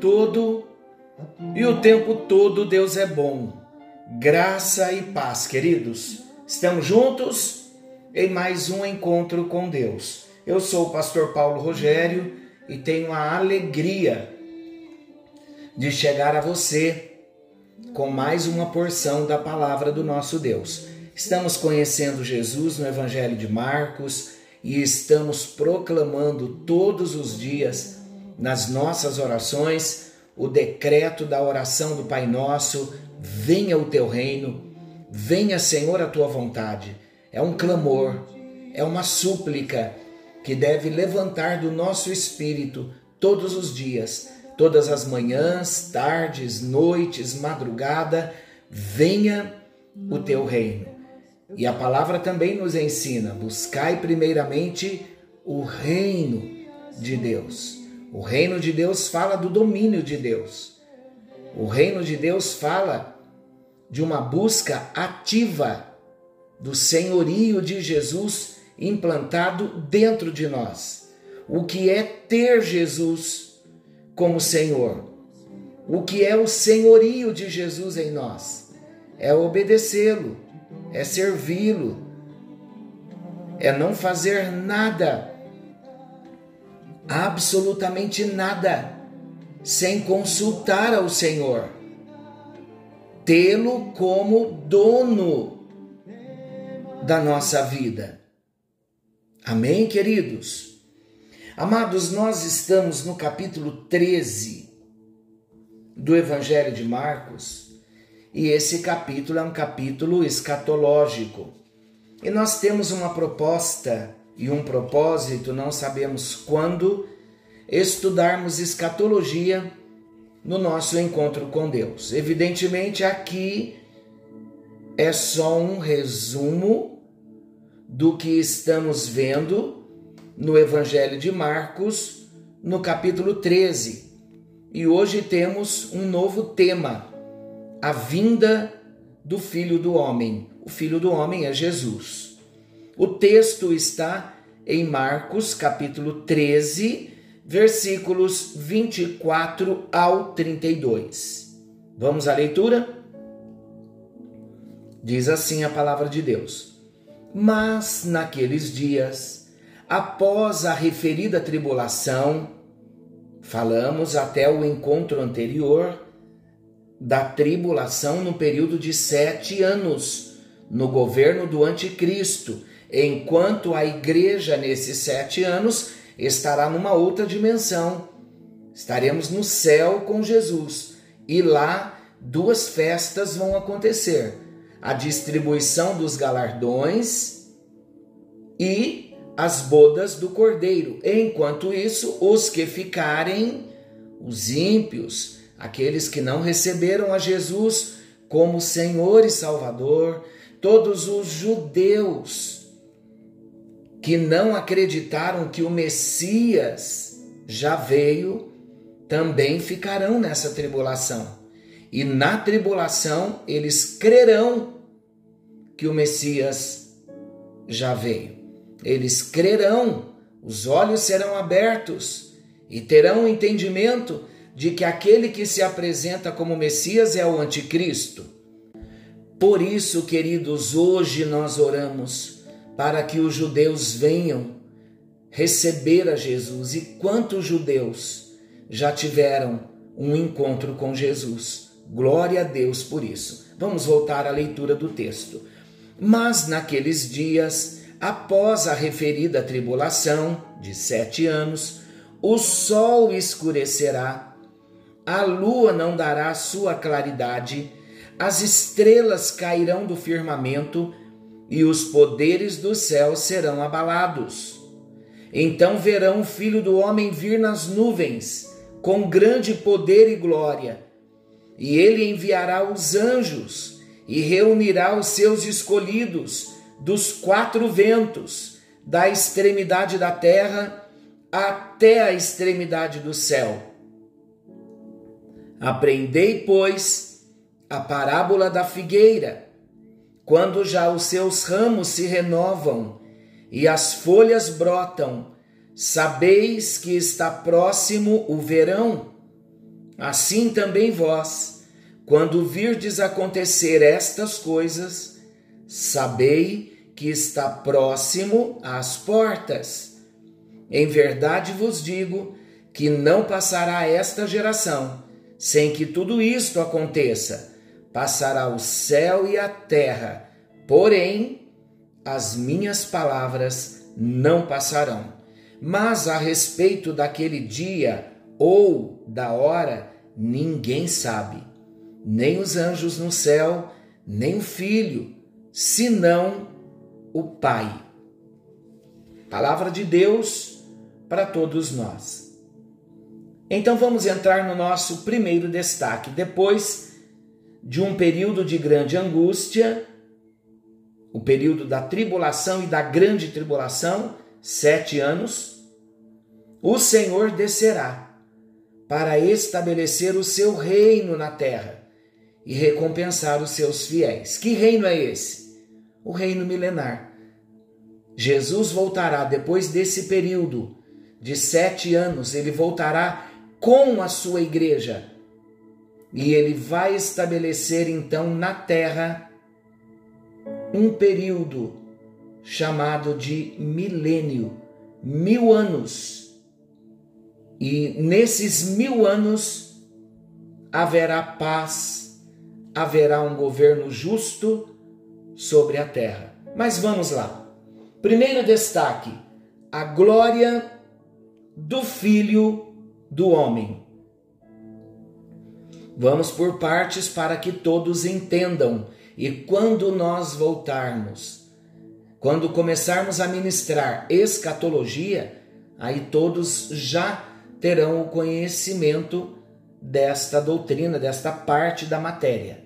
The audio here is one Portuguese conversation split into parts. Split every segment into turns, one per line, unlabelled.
todo e o tempo todo Deus é bom. Graça e paz, queridos. Estamos juntos em mais um encontro com Deus. Eu sou o pastor Paulo Rogério e tenho a alegria de chegar a você com mais uma porção da palavra do nosso Deus. Estamos conhecendo Jesus no Evangelho de Marcos e estamos proclamando todos os dias nas nossas orações o decreto da oração do Pai Nosso: venha o teu reino, venha, Senhor, a tua vontade. É um clamor, é uma súplica que deve levantar do nosso espírito todos os dias, todas as manhãs, tardes, noites, madrugada, venha o teu reino. E a palavra também nos ensina: buscai primeiramente o reino de Deus. O reino de Deus fala do domínio de Deus. O reino de Deus fala de uma busca ativa do senhorio de Jesus implantado dentro de nós. O que é ter Jesus como Senhor? O que é o senhorio de Jesus em nós? É obedecê-lo, é servi-lo, é não fazer nada, absolutamente nada, sem consultar ao Senhor. Tê-lo como dono da nossa vida. Amém, queridos? Amados, nós estamos no capítulo 13 do Evangelho de Marcos e esse capítulo é um capítulo escatológico. E nós temos uma proposta e um propósito, não sabemos quando, estudarmos escatologia no nosso encontro com Deus. Evidentemente, aqui é só um resumo do que estamos vendo no Evangelho de Marcos, no capítulo 13. E hoje temos um novo tema: a vinda do Filho do Homem. O Filho do Homem é Jesus. O texto está em Marcos, capítulo 13, versículos 24 ao 32. Vamos à leitura? Diz assim a palavra de Deus. Mas naqueles dias, após a referida tribulação, falamos até o encontro anterior da tribulação no período de sete anos, no governo do Anticristo, enquanto a igreja, nesses sete anos, estará numa outra dimensão. Estaremos no céu com Jesus e lá duas festas vão acontecer a distribuição dos galardões e as bodas do cordeiro. Enquanto isso, os que ficarem, os ímpios, aqueles que não receberam a Jesus como Senhor e Salvador, todos os judeus que não acreditaram que o Messias já veio, também ficarão nessa tribulação. E na tribulação eles crerão que o Messias já veio. Eles crerão, os olhos serão abertos e terão o entendimento de que aquele que se apresenta como Messias é o Anticristo. Por isso, queridos, hoje nós oramos para que os judeus venham receber a Jesus. E quantos judeus já tiveram um encontro com Jesus? Glória a Deus por isso. Vamos voltar à leitura do texto. Mas naqueles dias, após a referida tribulação de sete anos, o sol escurecerá, a lua não dará sua claridade, as estrelas cairão do firmamento e os poderes do céu serão abalados. Então verão o filho do homem vir nas nuvens, com grande poder e glória e ele enviará os anjos e reunirá os seus escolhidos dos quatro ventos, da extremidade da terra até a extremidade do céu. Aprendei, pois, a parábola da figueira. Quando já os seus ramos se renovam e as folhas brotam, sabeis que está próximo o verão? Assim também vós, quando virdes acontecer estas coisas, sabei que está próximo às portas. Em verdade vos digo que não passará esta geração sem que tudo isto aconteça passará o céu e a terra, porém as minhas palavras não passarão. Mas a respeito daquele dia ou da hora, ninguém sabe, nem os anjos no céu, nem o filho, senão o Pai. Palavra de Deus para todos nós. Então vamos entrar no nosso primeiro destaque. Depois de um período de grande angústia, o período da tribulação e da grande tribulação, sete anos, o Senhor descerá para estabelecer o seu reino na terra e recompensar os seus fiéis. Que reino é esse? O reino milenar. Jesus voltará depois desse período de sete anos, ele voltará com a sua igreja e ele vai estabelecer então na terra um período chamado de milênio, mil anos. E nesses mil anos haverá paz, haverá um governo justo sobre a terra. Mas vamos lá. Primeiro destaque: a glória do Filho do Homem. Vamos por partes para que todos entendam. E quando nós voltarmos, quando começarmos a ministrar escatologia, aí todos já terão o conhecimento desta doutrina, desta parte da matéria.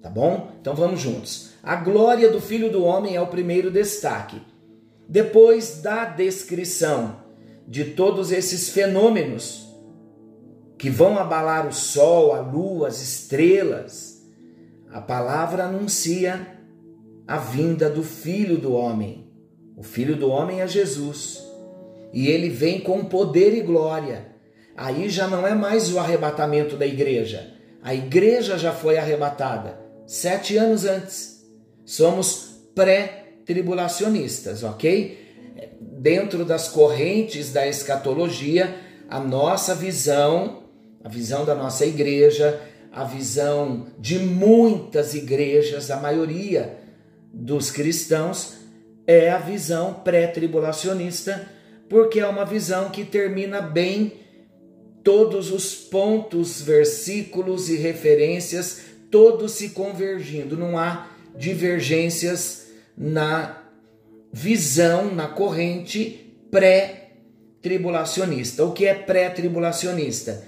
Tá bom? Então vamos juntos. A glória do Filho do Homem é o primeiro destaque. Depois da descrição de todos esses fenômenos que vão abalar o sol, a lua, as estrelas. A palavra anuncia a vinda do Filho do Homem. O Filho do Homem é Jesus. E ele vem com poder e glória. Aí já não é mais o arrebatamento da igreja. A igreja já foi arrebatada sete anos antes. Somos pré-tribulacionistas, ok? Dentro das correntes da escatologia, a nossa visão a visão da nossa igreja, a visão de muitas igrejas, a maioria dos cristãos, é a visão pré-tribulacionista, porque é uma visão que termina bem todos os pontos, versículos e referências, todos se convergindo, não há divergências na visão, na corrente pré-tribulacionista. O que é pré-tribulacionista?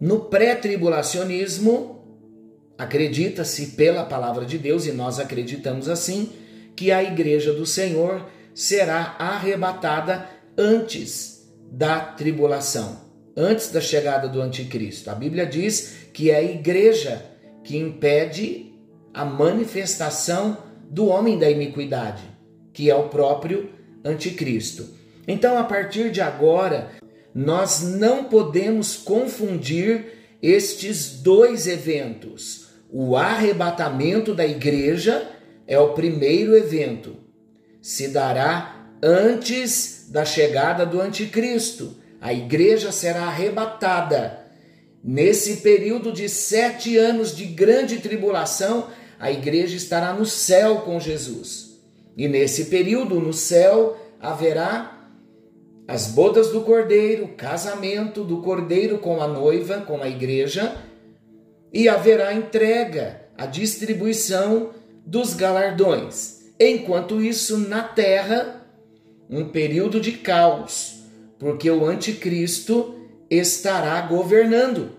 No pré-tribulacionismo, acredita-se pela palavra de Deus, e nós acreditamos assim, que a igreja do Senhor será arrebatada antes da tribulação, antes da chegada do anticristo. A Bíblia diz que é a igreja que impede a manifestação do homem da iniquidade, que é o próprio anticristo. Então, a partir de agora, nós não podemos confundir estes dois eventos. O arrebatamento da igreja é o primeiro evento. Se dará antes da chegada do anticristo. A igreja será arrebatada. Nesse período de sete anos de grande tribulação, a igreja estará no céu com Jesus. E nesse período, no céu, haverá as bodas do cordeiro, casamento do cordeiro com a noiva, com a igreja, e haverá entrega, a distribuição dos galardões. Enquanto isso, na terra, um período de caos, porque o anticristo estará governando.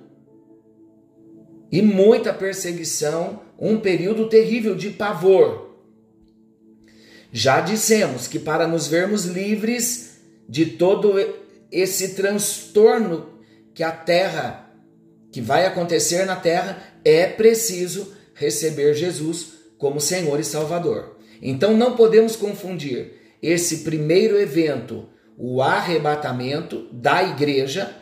E muita perseguição, um período terrível de pavor. Já dissemos que para nos vermos livres de todo esse transtorno que a terra, que vai acontecer na terra, é preciso receber Jesus como Senhor e Salvador. Então não podemos confundir esse primeiro evento, o arrebatamento da igreja,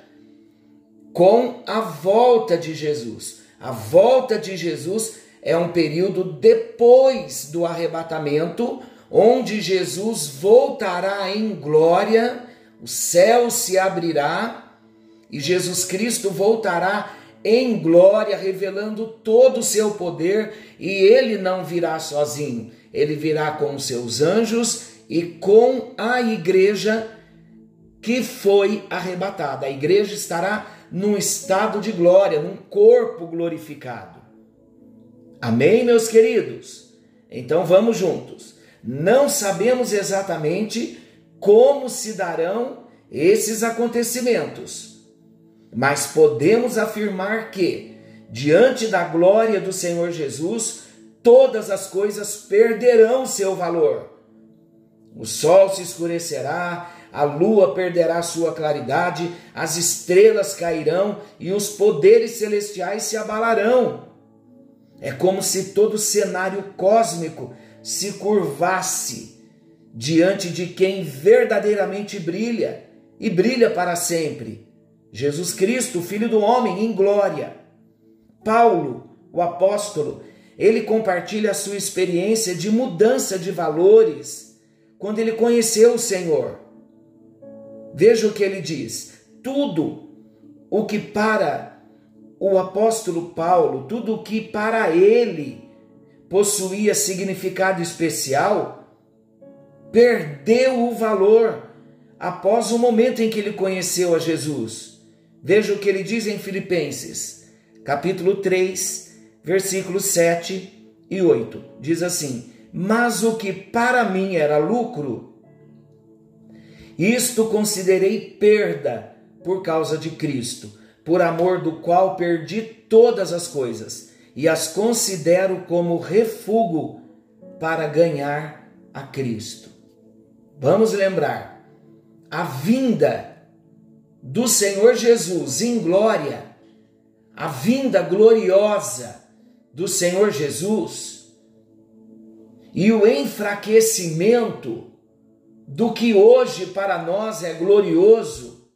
com a volta de Jesus. A volta de Jesus é um período depois do arrebatamento, onde Jesus voltará em glória, o céu se abrirá e Jesus Cristo voltará em glória, revelando todo o seu poder, e ele não virá sozinho, ele virá com os seus anjos e com a igreja que foi arrebatada. A igreja estará num estado de glória, num corpo glorificado. Amém, meus queridos? Então vamos juntos. Não sabemos exatamente como se darão esses acontecimentos mas podemos afirmar que, diante da glória do Senhor Jesus, todas as coisas perderão seu valor. O sol se escurecerá, a lua perderá sua claridade, as estrelas cairão e os poderes celestiais se abalarão. É como se todo o cenário cósmico se curvasse diante de quem verdadeiramente brilha e brilha para sempre Jesus Cristo, Filho do Homem, em glória. Paulo, o apóstolo, ele compartilha a sua experiência de mudança de valores quando ele conheceu o Senhor. Veja o que ele diz: tudo o que para o apóstolo Paulo, tudo o que para ele possuía significado especial, perdeu o valor após o momento em que ele conheceu a Jesus. Veja o que ele diz em Filipenses, capítulo 3, versículos 7 e 8. Diz assim: Mas o que para mim era lucro, isto considerei perda por causa de Cristo, por amor do qual perdi todas as coisas e as considero como refúgio para ganhar a Cristo. Vamos lembrar, a vinda do Senhor Jesus em glória, a vinda gloriosa do Senhor Jesus e o enfraquecimento do que hoje para nós é glorioso,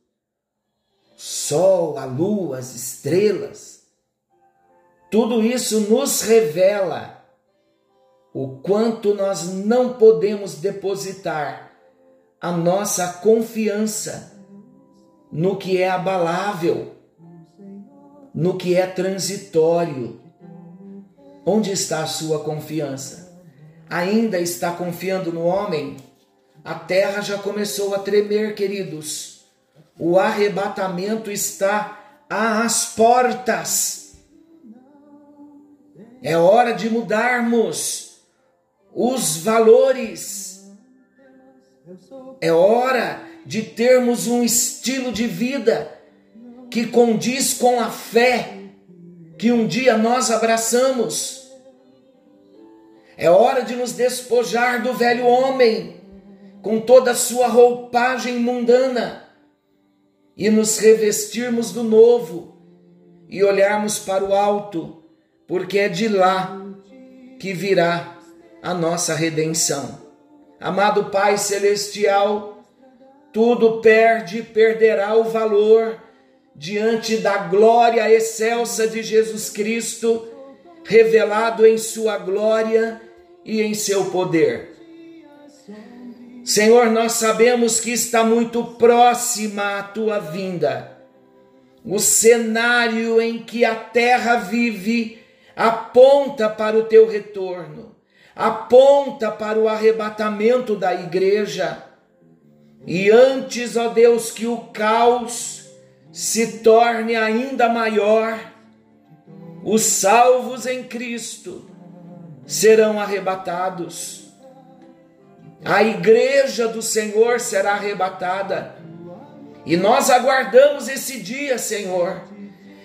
sol, a lua, as estrelas, tudo isso nos revela o quanto nós não podemos depositar a nossa confiança no que é abalável, no que é transitório. Onde está a sua confiança? Ainda está confiando no homem? A terra já começou a tremer, queridos. O arrebatamento está às portas. É hora de mudarmos os valores. É hora de termos um estilo de vida que condiz com a fé que um dia nós abraçamos. É hora de nos despojar do velho homem, com toda a sua roupagem mundana, e nos revestirmos do novo e olharmos para o alto, porque é de lá que virá a nossa redenção. Amado Pai Celestial, tudo perde, perderá o valor diante da glória excelsa de Jesus Cristo, revelado em Sua glória e em seu poder. Senhor, nós sabemos que está muito próxima a tua vinda. O cenário em que a terra vive aponta para o teu retorno, aponta para o arrebatamento da igreja e antes, ó Deus, que o caos se torne ainda maior, os salvos em Cristo serão arrebatados. A igreja do Senhor será arrebatada. E nós aguardamos esse dia, Senhor.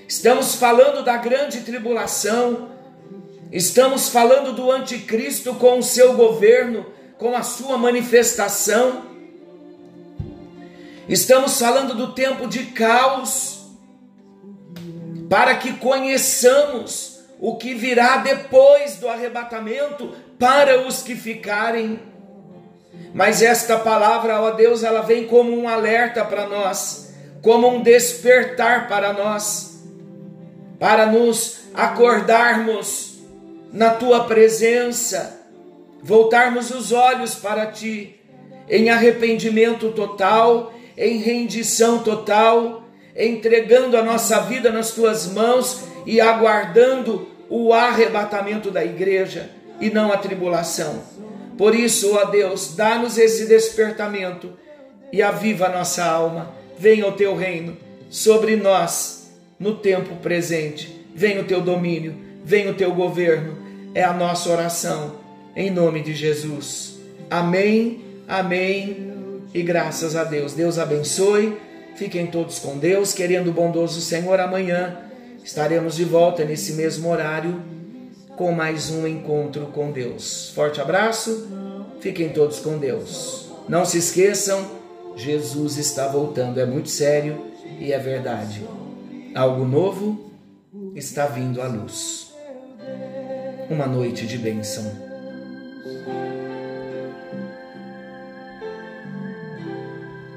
Estamos falando da grande tribulação. Estamos falando do anticristo com o seu governo, com a sua manifestação. Estamos falando do tempo de caos, para que conheçamos o que virá depois do arrebatamento para os que ficarem. Mas esta palavra, ó Deus, ela vem como um alerta para nós, como um despertar para nós, para nos acordarmos na tua presença, voltarmos os olhos para ti, em arrependimento total, em rendição total, entregando a nossa vida nas tuas mãos e aguardando o arrebatamento da igreja e não a tribulação. Por isso, ó Deus, dá-nos esse despertamento e aviva a nossa alma. Venha o teu reino sobre nós no tempo presente. Venha o teu domínio, venha o teu governo. É a nossa oração em nome de Jesus. Amém. Amém. E graças a Deus. Deus abençoe. Fiquem todos com Deus, querendo o bondoso Senhor amanhã estaremos de volta nesse mesmo horário com mais um encontro com Deus. Forte abraço, fiquem todos com Deus. Não se esqueçam, Jesus está voltando, é muito sério e é verdade. Algo novo está vindo à luz. Uma noite de bênção.